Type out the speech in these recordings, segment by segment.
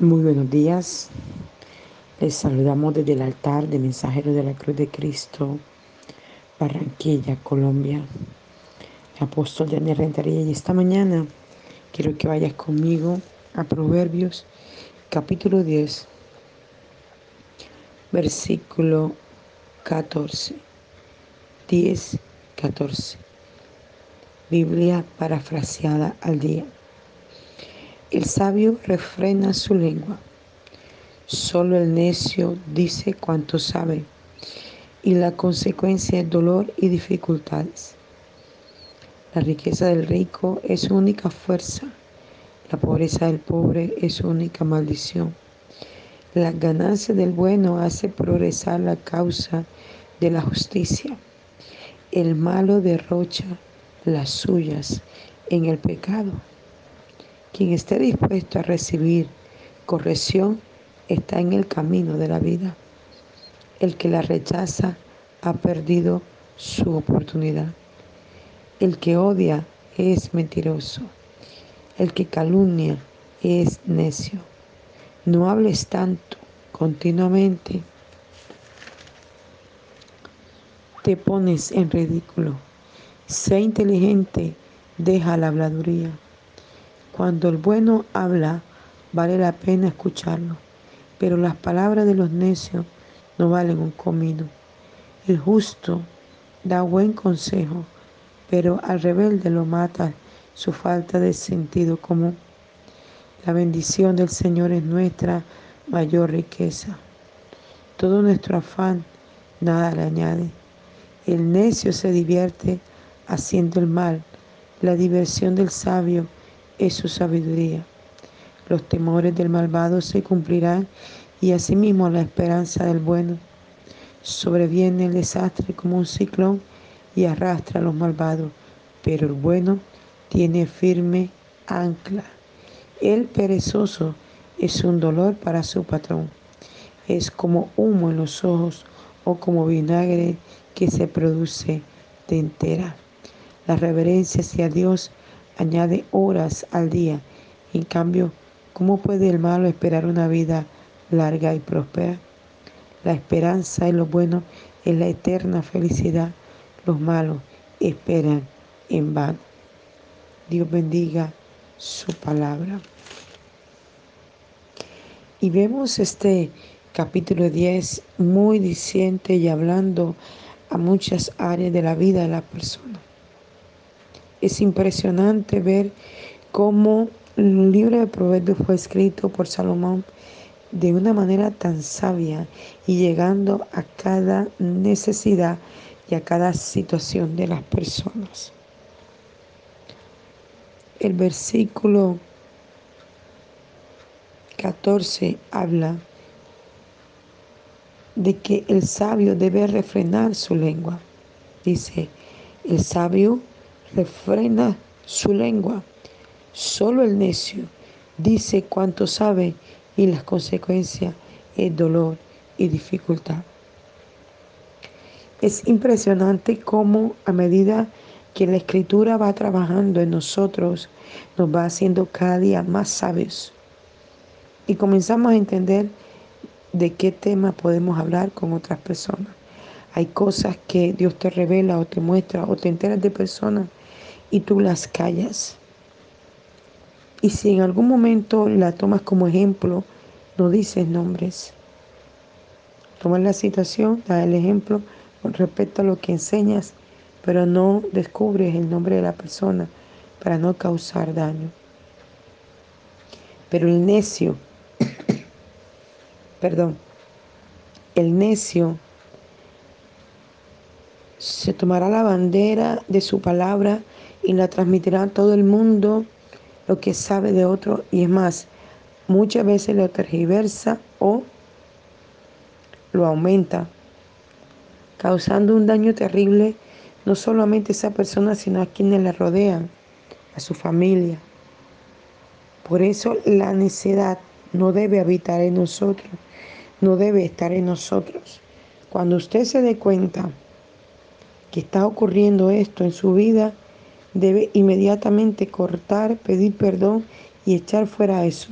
Muy buenos días. Les saludamos desde el altar de Mensajero de la Cruz de Cristo, Barranquilla, Colombia. Apóstol Daniel Rentería. Y esta mañana quiero que vayas conmigo a Proverbios, capítulo 10, versículo 14. 10, 14. Biblia parafraseada al día. El sabio refrena su lengua. Solo el necio dice cuanto sabe y la consecuencia es dolor y dificultades. La riqueza del rico es su única fuerza. La pobreza del pobre es su única maldición. La ganancia del bueno hace progresar la causa de la justicia. El malo derrocha las suyas en el pecado. Quien esté dispuesto a recibir corrección está en el camino de la vida. El que la rechaza ha perdido su oportunidad. El que odia es mentiroso. El que calumnia es necio. No hables tanto continuamente. Te pones en ridículo. Sé inteligente, deja la habladuría. Cuando el bueno habla, vale la pena escucharlo, pero las palabras de los necios no valen un comino. El justo da buen consejo, pero al rebelde lo mata su falta de sentido común. La bendición del Señor es nuestra mayor riqueza. Todo nuestro afán nada le añade. El necio se divierte haciendo el mal. La diversión del sabio es su sabiduría. Los temores del malvado se cumplirán y asimismo la esperanza del bueno. Sobreviene el desastre como un ciclón y arrastra a los malvados, pero el bueno tiene firme ancla. El perezoso es un dolor para su patrón. Es como humo en los ojos o como vinagre que se produce de entera. La reverencia hacia Dios añade horas al día. En cambio, ¿cómo puede el malo esperar una vida larga y próspera? La esperanza en lo bueno es la eterna felicidad. Los malos esperan en vano. Dios bendiga su palabra. Y vemos este capítulo 10 muy diciente y hablando a muchas áreas de la vida de la persona. Es impresionante ver cómo el libro de Proverbios fue escrito por Salomón de una manera tan sabia y llegando a cada necesidad y a cada situación de las personas. El versículo 14 habla de que el sabio debe refrenar su lengua. Dice, el sabio refrena su lengua. Solo el necio dice cuanto sabe y las consecuencias es dolor y dificultad. Es impresionante cómo a medida que la escritura va trabajando en nosotros, nos va haciendo cada día más sabios. Y comenzamos a entender de qué tema podemos hablar con otras personas. Hay cosas que Dios te revela o te muestra o te enteras de personas y tú las callas. Y si en algún momento la tomas como ejemplo, no dices nombres. Tomas la situación, da el ejemplo con respecto a lo que enseñas, pero no descubres el nombre de la persona para no causar daño. Pero el necio, perdón, el necio se tomará la bandera de su palabra y la transmitirá a todo el mundo lo que sabe de otro y es más, muchas veces lo tergiversa o lo aumenta, causando un daño terrible no solamente a esa persona, sino a quienes le rodean, a su familia. Por eso la necedad no debe habitar en nosotros, no debe estar en nosotros. Cuando usted se dé cuenta que está ocurriendo esto en su vida, debe inmediatamente cortar, pedir perdón y echar fuera eso.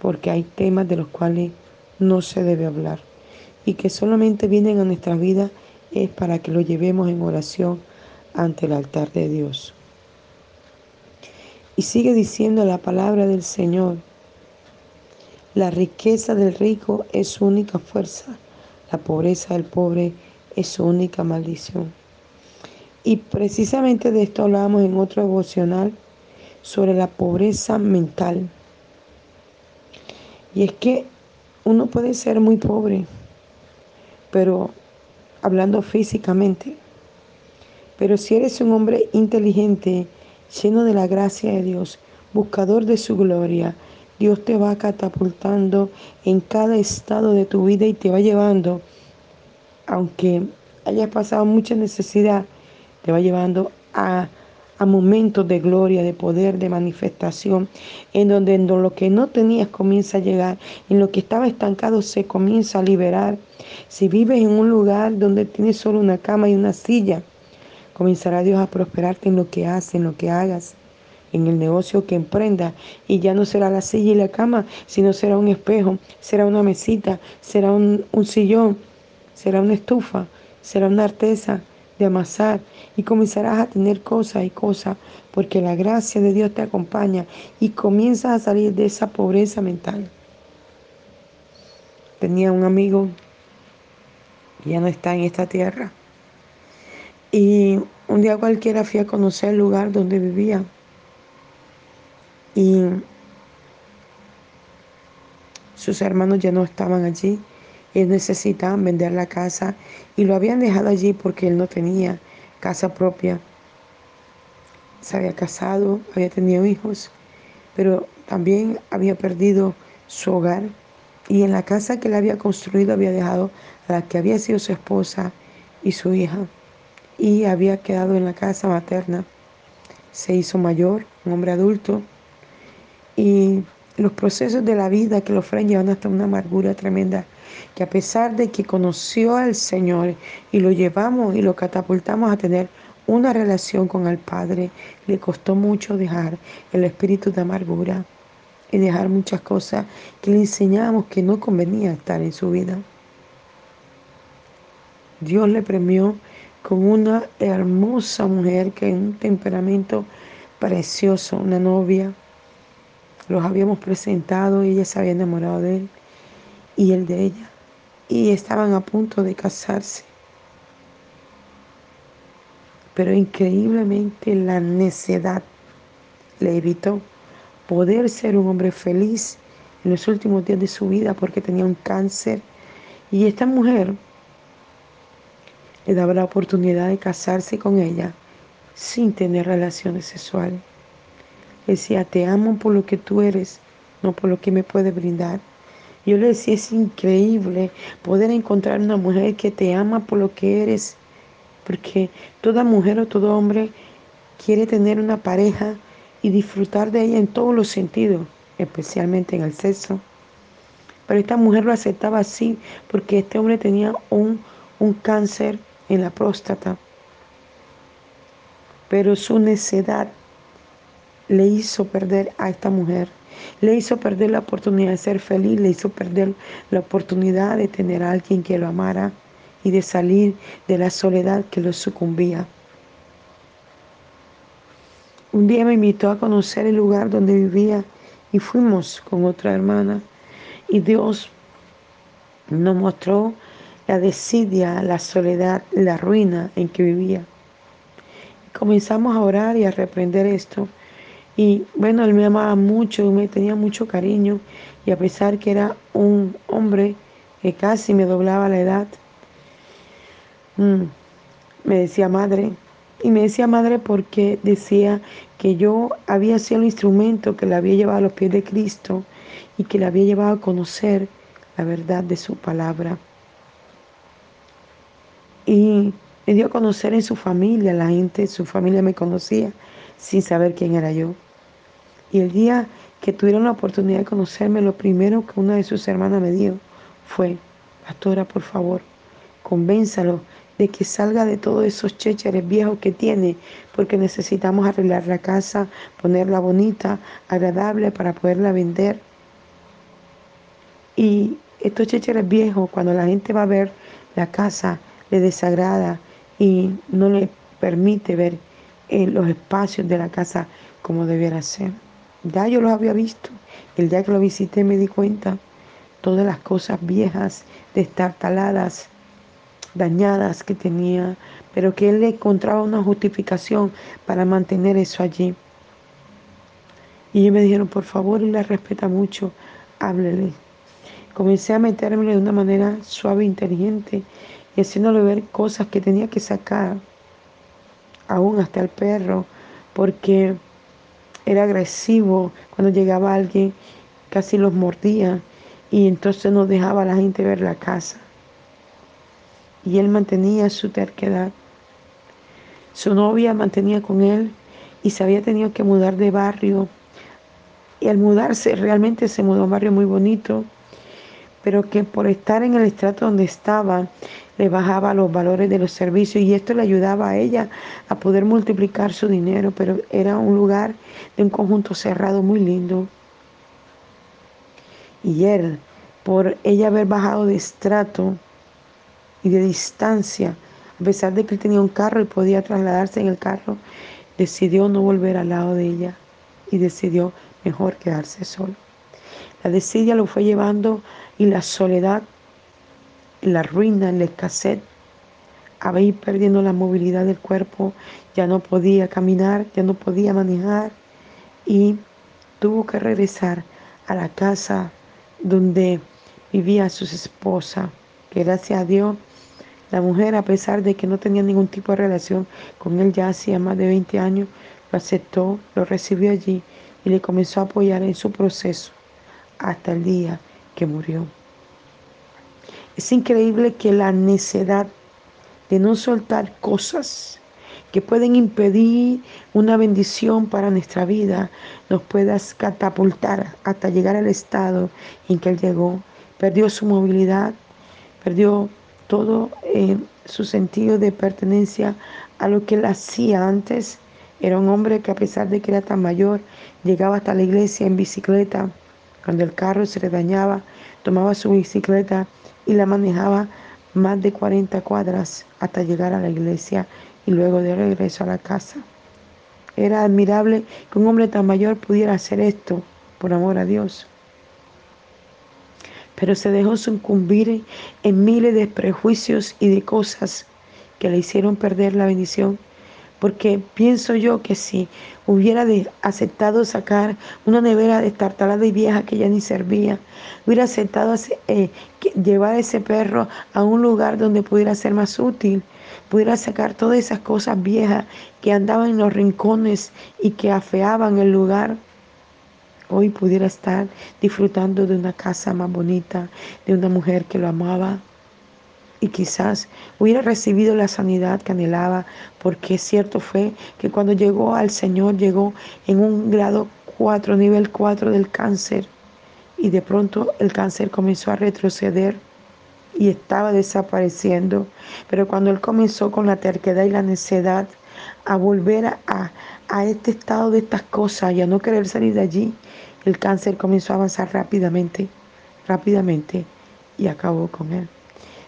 porque hay temas de los cuales no se debe hablar y que solamente vienen a nuestra vida es para que lo llevemos en oración ante el altar de Dios. Y sigue diciendo la palabra del Señor, la riqueza del rico es su única fuerza, la pobreza del pobre es su única maldición. Y precisamente de esto hablábamos en otro devocional sobre la pobreza mental. Y es que uno puede ser muy pobre, pero hablando físicamente. Pero si eres un hombre inteligente, lleno de la gracia de Dios, buscador de su gloria, Dios te va catapultando en cada estado de tu vida y te va llevando, aunque hayas pasado mucha necesidad, te va llevando a, momentos de gloria, de poder, de manifestación, en donde en lo que no tenías comienza a llegar, en lo que estaba estancado se comienza a liberar. Si vives en un lugar donde tienes solo una cama y una silla, comenzará Dios a prosperarte en lo que haces, en lo que hagas en el negocio que emprenda y ya no será la silla y la cama, sino será un espejo, será una mesita, será un, sillón, será una estufa, será una artesa de amasar y comenzarás a tener cosas y cosas porque la gracia de Dios te acompaña y comienzas a salir de esa pobreza mental. Tenía un amigo ya no está en esta tierra y un día cualquiera fui a conocer el lugar donde vivía y sus hermanos ya no estaban allí. Ellos necesitaban vender la casa y lo habían dejado allí porque él no tenía casa propia. Se había casado, había tenido hijos, pero también había perdido su hogar. Y en la casa que él había construido había dejado a la que había sido su esposa y su hija. Y había quedado en la casa materna. Se hizo mayor, un hombre adulto, y los procesos de la vida que lo fueron llevando hasta una amargura tremenda, que a pesar de que conoció al Señor y lo llevamos y lo catapultamos a tener una relación con el Padre, le costó mucho dejar el espíritu de amargura y dejar muchas cosas que le enseñábamos que no convenía estar en su vida. Dios le premió con una hermosa mujer que en un temperamento precioso, una novia los habíamos presentado ella se había enamorado de él y él de ella. Y estaban a punto de casarse. Pero increíblemente la necedad le evitó poder ser un hombre feliz en los últimos días de su vida porque tenía un cáncer. Y esta mujer le daba la oportunidad de casarse con ella sin tener relaciones sexuales. Decía, te amo por lo que tú eres, no por lo que me puede brindar. Yo le decía, es increíble poder encontrar una mujer que te ama por lo que eres, porque toda mujer o todo hombre quiere tener una pareja y disfrutar de ella en todos los sentidos, especialmente en el sexo. Pero esta mujer lo aceptaba así porque este hombre tenía un, un cáncer en la próstata. Pero su necedad le hizo perder a esta mujer. Le hizo perder la oportunidad de ser feliz, le hizo perder la oportunidad de tener a alguien que lo amara y de salir de la soledad que lo sucumbía. Un día me invitó a conocer el lugar donde vivía y fuimos con otra hermana y Dios nos mostró la desidia, la soledad, la ruina en que vivía. Comenzamos a orar y a reprender esto y bueno, él me amaba mucho, me tenía mucho cariño y a pesar que era un hombre que casi me doblaba la edad, mm, me decía madre. Y me decía madre porque decía que yo había sido el instrumento que le había llevado a los pies de Cristo y que le había llevado a conocer la verdad de su palabra. Y me dio a conocer en su familia, la gente, su familia me conocía sin saber quién era yo. Y el día que tuvieron la oportunidad de conocerme, lo primero que una de sus hermanas me dijo fue, pastora, por favor, convénzalo de que salga de todos esos chécheres viejos que tiene, porque necesitamos arreglar la casa, ponerla bonita, agradable para poderla vender. Y estos chécheres viejos, cuando la gente va a ver la casa, le desagrada y no le permite ver eh, los espacios de la casa como debiera ser. Ya yo los había visto. El día que lo visité me di cuenta todas las cosas viejas, destartaladas, dañadas que tenía, pero que él le encontraba una justificación para mantener eso allí. Y ellos me dijeron, por favor, él la respeta mucho, háblele. Comencé a meterme de una manera suave e inteligente y haciéndole ver cosas que tenía que sacar, aún hasta el perro, porque era agresivo cuando llegaba alguien, casi los mordía y entonces no dejaba a la gente ver la casa. Y él mantenía su terquedad. Su novia mantenía con él y se había tenido que mudar de barrio. Y al mudarse realmente se mudó a un barrio muy bonito, pero que por estar en el estrato donde estaba le bajaba los valores de los servicios y esto le ayudaba a ella a poder multiplicar su dinero, pero era un lugar de un conjunto cerrado muy lindo. Y él, por ella haber bajado de estrato y de distancia, a pesar de que él tenía un carro y podía trasladarse en el carro, decidió no volver al lado de ella y decidió mejor quedarse solo. La desidia lo fue llevando y la soledad la ruina, en la escasez, ir perdiendo la movilidad del cuerpo, ya no podía caminar, ya no podía manejar y tuvo que regresar a la casa donde vivía su esposa, que gracias a Dios la mujer, a pesar de que no tenía ningún tipo de relación con él ya hacía más de 20 años, lo aceptó, lo recibió allí y le comenzó a apoyar en su proceso hasta el día que murió. Es increíble que la necedad de no soltar cosas que pueden impedir una bendición para nuestra vida nos pueda catapultar hasta llegar al estado en que él llegó. Perdió su movilidad, perdió todo eh, su sentido de pertenencia a lo que él hacía antes. Era un hombre que a pesar de que era tan mayor, llegaba hasta la iglesia en bicicleta. Cuando el carro se le dañaba, tomaba su bicicleta y la manejaba más de 40 cuadras hasta llegar a la iglesia y luego de regreso a la casa. Era admirable que un hombre tan mayor pudiera hacer esto por amor a Dios. Pero se dejó sucumbir en miles de prejuicios y de cosas que le hicieron perder la bendición porque pienso yo que si hubiera aceptado sacar una nevera destartalada y vieja que ya ni servía, hubiera aceptado eh, llevar ese perro a un lugar donde pudiera ser más útil, pudiera sacar todas esas cosas viejas que andaban en los rincones y que afeaban el lugar, hoy pudiera estar disfrutando de una casa más bonita, de una mujer que lo amaba, y quizás hubiera recibido la sanidad que anhelaba, porque cierto fue que cuando llegó al Señor llegó en un grado 4, nivel 4 del cáncer, y de pronto el cáncer comenzó a retroceder y estaba desapareciendo. Pero cuando él comenzó con la terquedad y la necedad a volver a, a este estado de estas cosas y a no querer salir de allí, el cáncer comenzó a avanzar rápidamente, rápidamente y acabó con él.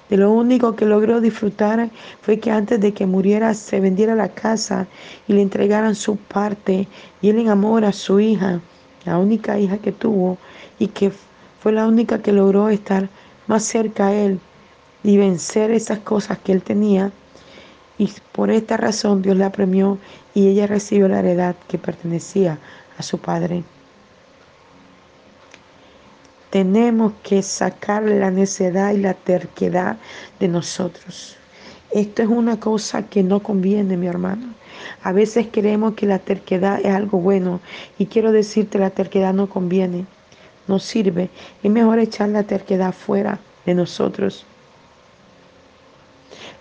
De lo único que logró disfrutar fue que antes de que muriera se vendiera la casa y le entregaran su parte y él en amor a su hija, la única hija que tuvo y que fue la única que logró estar más cerca a él y vencer esas cosas que él tenía. Y por esta razón Dios la premió y ella recibió la heredad que pertenecía a su padre tenemos que sacar la necedad y la terquedad de nosotros. Esto es una cosa que no conviene, mi hermano. A veces creemos que la terquedad es algo bueno y quiero decirte la terquedad no conviene, no sirve. Es mejor echar la terquedad fuera de nosotros.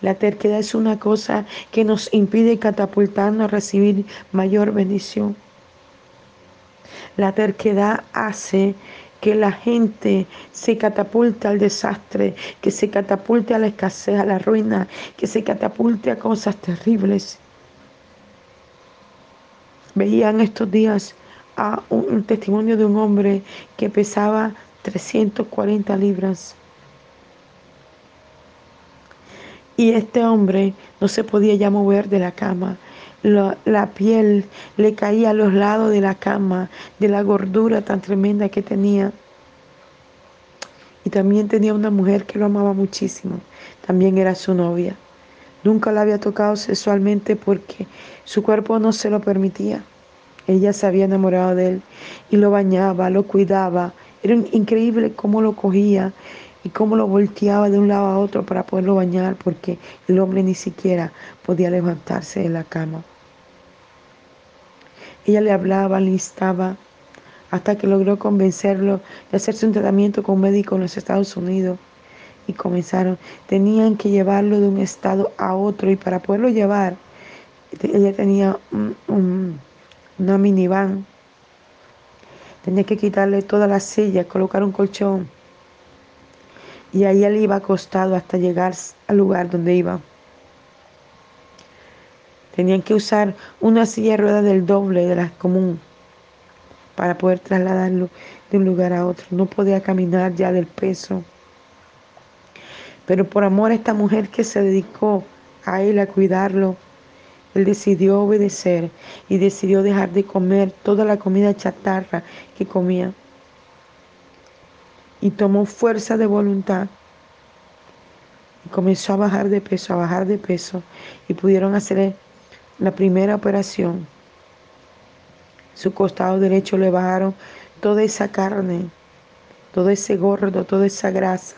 La terquedad es una cosa que nos impide catapultarnos a recibir mayor bendición. La terquedad hace que la gente se catapulte al desastre, que se catapulte a la escasez, a la ruina, que se catapulte a cosas terribles. Veían estos días a un, testimonio de un hombre que pesaba 340 libras. Y este hombre no se podía ya mover de la cama. La, piel le caía a los lados de la cama, de la gordura tan tremenda que tenía. Y también tenía una mujer que lo amaba muchísimo. También era su novia. Nunca la había tocado sexualmente porque su cuerpo no se lo permitía. Ella se había enamorado de él y lo bañaba, lo cuidaba. Era increíble cómo lo cogía y cómo lo volteaba de un lado a otro para poderlo bañar porque el hombre ni siquiera podía levantarse de la cama. Ella le hablaba, le instaba, hasta que logró convencerlo de hacerse un tratamiento con un médico en los Estados Unidos. Y comenzaron, tenían que llevarlo de un estado a otro y para poderlo llevar, ella tenía un una minivan. Tenía que quitarle todas las sillas, colocar un colchón. Y ahí él iba acostado hasta llegar al lugar donde iba. Tenían que usar una silla de ruedas del doble de la común para poder trasladarlo de un lugar a otro. No podía caminar ya del peso. Pero por amor a esta mujer que se dedicó a él a cuidarlo, él decidió obedecer y decidió dejar de comer toda la comida chatarra que comía. Y tomó fuerza de voluntad. Y comenzó a bajar de peso, a bajar de peso. Y pudieron hacer la primera operación. Su costado derecho le bajaron toda esa carne, todo ese gordo, toda esa grasa.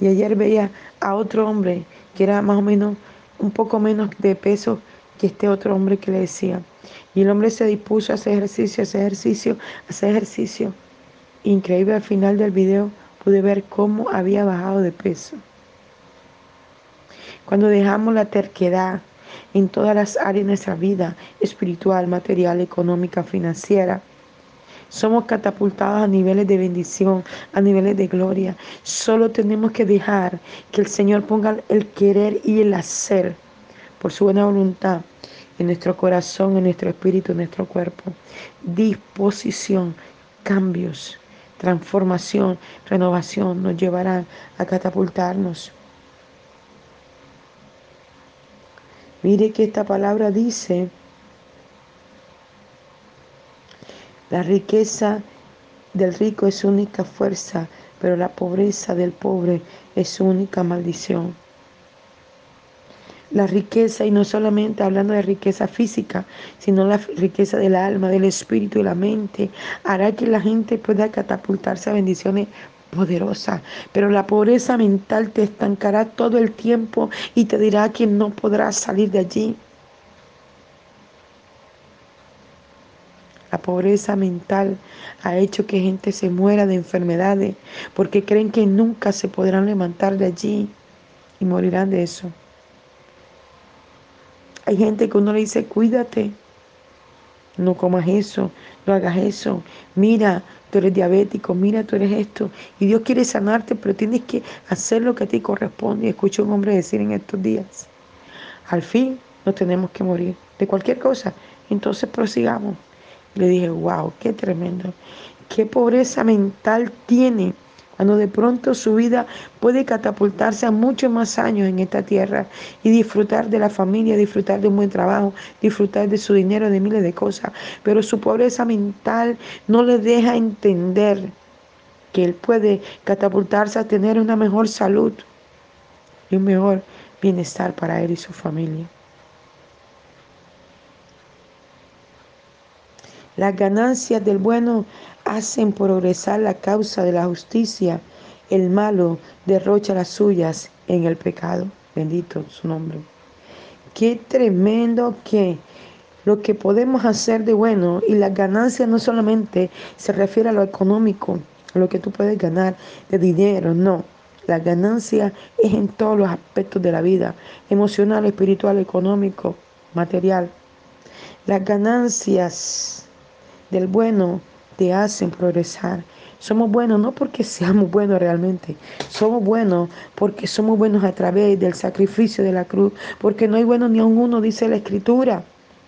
Y ayer veía a otro hombre que era más o menos un poco menos de peso que este otro hombre que le decía. Y el hombre se dispuso a hacer ejercicio, a hacer ejercicio, a hacer ejercicio. Increíble al final del video pude ver cómo había bajado de peso. Cuando dejamos la terquedad en todas las áreas de nuestra vida, espiritual, material, económica, financiera, somos catapultados a niveles de bendición, a niveles de gloria. Solo tenemos que dejar que el Señor ponga el querer y el hacer por su buena voluntad en nuestro corazón, en nuestro espíritu, en nuestro cuerpo. Disposición, cambios, transformación, renovación nos llevarán a catapultarnos. Mire que esta palabra dice La riqueza del rico es su única fuerza, pero la pobreza del pobre es su única maldición. La riqueza, y no solamente hablando de riqueza física, sino la riqueza del alma, del espíritu y la mente, hará que la gente pueda catapultarse a bendiciones poderosas. Pero la pobreza mental te estancará todo el tiempo y te dirá que no podrás salir de allí. La pobreza mental ha hecho que gente se muera de enfermedades porque creen que nunca se podrán levantar de allí y morirán de eso. Hay gente que uno le dice, cuídate, no comas eso, no hagas eso, mira, tú eres diabético, mira, tú eres esto. Y Dios quiere sanarte, pero tienes que hacer lo que a ti corresponde. Y escucho a un hombre decir en estos días, al fin no tenemos que morir de cualquier cosa, entonces prosigamos. Le dije, wow, qué tremendo. Qué pobreza mental tiene cuando de pronto su vida puede catapultarse a muchos más años en esta tierra y disfrutar de la familia, disfrutar de un buen trabajo, disfrutar de su dinero, de miles de cosas. Pero su pobreza mental no le deja entender que él puede catapultarse a tener una mejor salud y un mejor bienestar para él y su familia. Las ganancias del bueno hacen progresar la causa de la justicia. El malo derrocha las suyas en el pecado. Bendito su nombre. Qué tremendo que lo que podemos hacer de bueno y las ganancias no solamente se refiere a lo económico, a lo que tú puedes ganar de dinero, no. La ganancia es en todos los aspectos de la vida, emocional, espiritual, económico, material. Las ganancias del bueno te hacen progresar. Somos buenos no porque seamos buenos realmente, somos buenos porque somos buenos a través del sacrificio de la cruz, porque no hay bueno ni a uno, dice la escritura.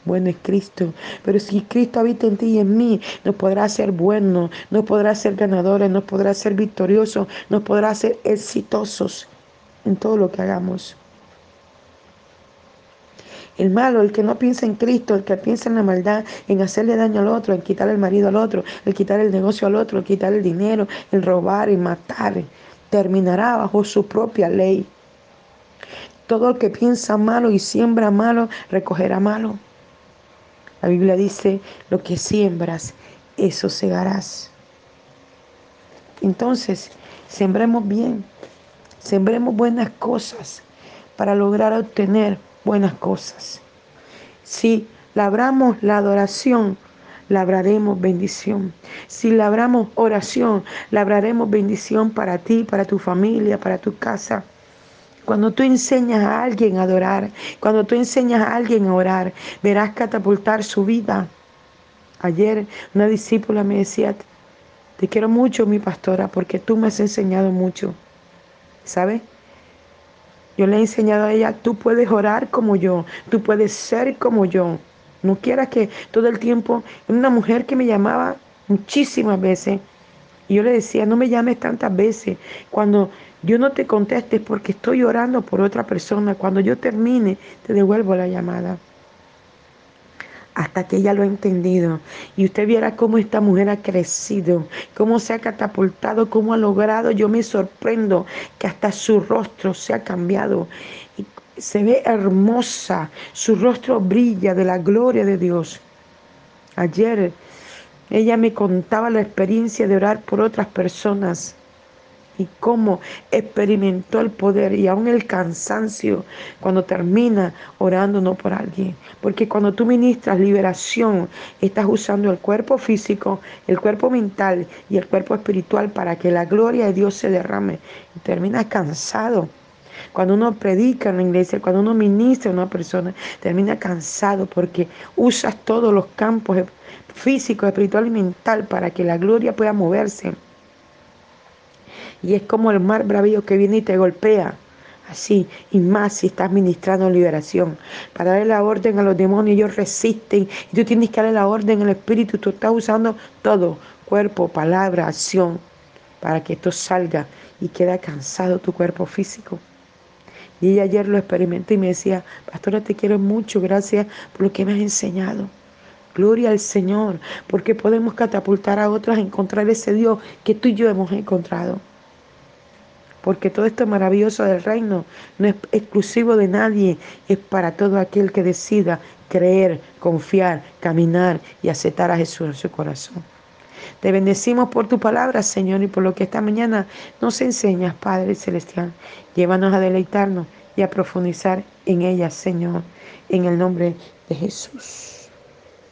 bueno es Cristo. Pero si Cristo habita en ti y en mí, nos podrá ser bueno, nos podrá ser ganadores, nos podrá ser victoriosos, nos podrá ser exitosos en todo lo que hagamos. El malo, el que no piensa en Cristo, el que piensa en la maldad, en hacerle daño al otro, en quitar el marido al otro, el quitar el negocio al otro, el quitar el dinero, el robar y matar, terminará bajo su propia ley. Todo el que piensa malo y siembra malo, recogerá malo. La Biblia dice, lo que siembras, eso segarás. Entonces, sembremos bien, sembremos buenas cosas para lograr obtener buenas cosas. Si labramos la adoración, labraremos bendición. Si labramos oración, labraremos bendición para ti, para tu familia, para tu casa. Cuando tú enseñas a alguien a adorar, cuando tú enseñas a alguien a orar, verás catapultar su vida. Ayer una discípula me decía, te quiero mucho, mi pastora, porque tú me has enseñado mucho. ¿Sabes? Yo le he enseñado a ella, tú puedes orar como yo, tú puedes ser como yo. No quieras que todo el tiempo, una mujer que me llamaba muchísimas veces, y yo le decía, no me llames tantas veces. Cuando yo no te conteste porque estoy orando por otra persona, cuando yo termine, te devuelvo la llamada hasta que ella lo ha entendido. Y usted viera cómo esta mujer ha crecido, cómo se ha catapultado, cómo ha logrado. Yo me sorprendo que hasta su rostro se ha cambiado. Y se ve hermosa, su rostro brilla de la gloria de Dios. Ayer ella me contaba la experiencia de orar por otras personas y cómo experimentó el poder y aún el cansancio cuando termina orando no por alguien. Porque cuando tú ministras liberación, estás usando el cuerpo físico, el cuerpo mental y el cuerpo espiritual para que la gloria de Dios se derrame. Y terminas cansado. Cuando uno predica en la iglesia, cuando uno ministra a una persona, termina cansado porque usas todos los campos físico, espiritual y mental para que la gloria pueda moverse. Y es como el mar bravío que viene y te golpea. Así, y más si estás ministrando liberación. Para darle la orden a los demonios, ellos resisten. Y tú tienes que darle la orden al Espíritu. Tú estás usando todo, cuerpo, palabra, acción, para que esto salga y queda cansado tu cuerpo físico. Y ella ayer lo experimentó y me decía, pastora, te quiero mucho, gracias por lo que me has enseñado. Gloria al Señor, porque podemos catapultar a otras a encontrar ese Dios que tú y yo hemos encontrado porque todo esto maravilloso del reino no es exclusivo de nadie, es para todo aquel que decida creer, confiar, caminar y aceptar a Jesús en su corazón. Te bendecimos por tu palabra, Señor, y por lo que esta mañana nos enseñas, Padre Celestial. Llévanos a deleitarnos y a profundizar en ella, Señor, en el nombre de Jesús.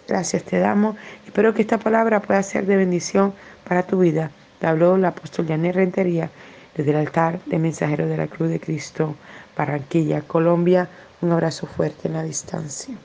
Gracias te damos. Espero que esta palabra pueda ser de bendición para tu vida. Te habló el apóstol Janet Rentería desde el altar de Mensajero de la Cruz de Cristo, Barranquilla, Colombia. Un abrazo fuerte en la distancia.